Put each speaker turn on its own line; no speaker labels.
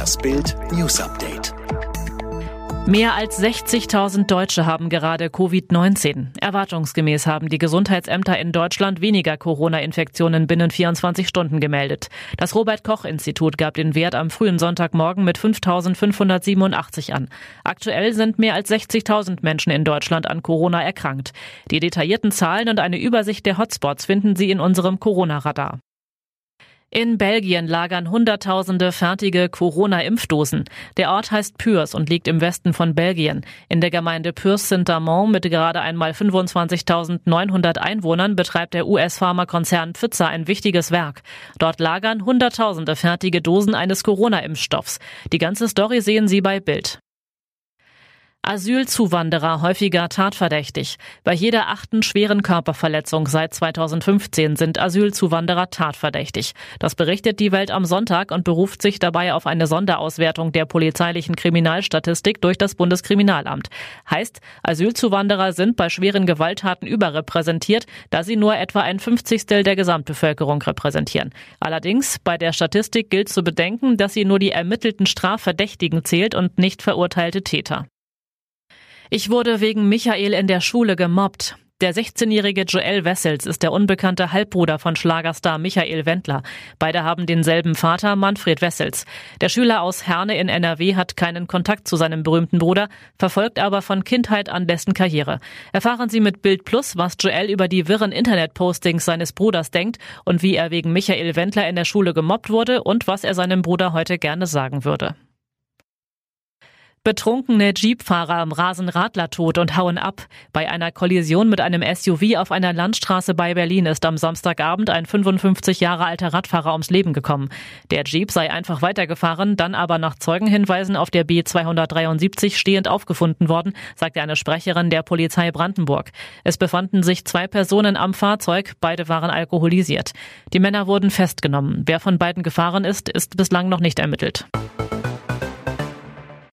Das Bild News Update.
Mehr als 60.000 Deutsche haben gerade Covid-19. Erwartungsgemäß haben die Gesundheitsämter in Deutschland weniger Corona-Infektionen binnen 24 Stunden gemeldet. Das Robert-Koch-Institut gab den Wert am frühen Sonntagmorgen mit 5.587 an. Aktuell sind mehr als 60.000 Menschen in Deutschland an Corona erkrankt. Die detaillierten Zahlen und eine Übersicht der Hotspots finden Sie in unserem Corona-Radar. In Belgien lagern Hunderttausende fertige Corona-Impfdosen. Der Ort heißt Pürs und liegt im Westen von Belgien. In der Gemeinde Pürs-Saint-Amand mit gerade einmal 25.900 Einwohnern betreibt der US-Pharmakonzern Pfizer ein wichtiges Werk. Dort lagern Hunderttausende fertige Dosen eines Corona-Impfstoffs. Die ganze Story sehen Sie bei Bild. Asylzuwanderer häufiger tatverdächtig. Bei jeder achten schweren Körperverletzung seit 2015 sind Asylzuwanderer tatverdächtig. Das berichtet die Welt am Sonntag und beruft sich dabei auf eine Sonderauswertung der polizeilichen Kriminalstatistik durch das Bundeskriminalamt. Heißt, Asylzuwanderer sind bei schweren Gewalttaten überrepräsentiert, da sie nur etwa ein Fünfzigstel der Gesamtbevölkerung repräsentieren. Allerdings, bei der Statistik gilt zu bedenken, dass sie nur die ermittelten Strafverdächtigen zählt und nicht verurteilte Täter. Ich wurde wegen Michael in der Schule gemobbt. Der 16-jährige Joel Wessels ist der unbekannte Halbbruder von Schlagerstar Michael Wendler. Beide haben denselben Vater, Manfred Wessels. Der Schüler aus Herne in NRW hat keinen Kontakt zu seinem berühmten Bruder, verfolgt aber von Kindheit an dessen Karriere. Erfahren Sie mit Bild Plus, was Joel über die wirren Internetpostings seines Bruders denkt und wie er wegen Michael Wendler in der Schule gemobbt wurde und was er seinem Bruder heute gerne sagen würde. Betrunkene Jeepfahrer rasen Radler tot und hauen ab. Bei einer Kollision mit einem SUV auf einer Landstraße bei Berlin ist am Samstagabend ein 55 Jahre alter Radfahrer ums Leben gekommen. Der Jeep sei einfach weitergefahren, dann aber nach Zeugenhinweisen auf der B273 stehend aufgefunden worden, sagte eine Sprecherin der Polizei Brandenburg. Es befanden sich zwei Personen am Fahrzeug, beide waren alkoholisiert. Die Männer wurden festgenommen. Wer von beiden gefahren ist, ist bislang noch nicht ermittelt.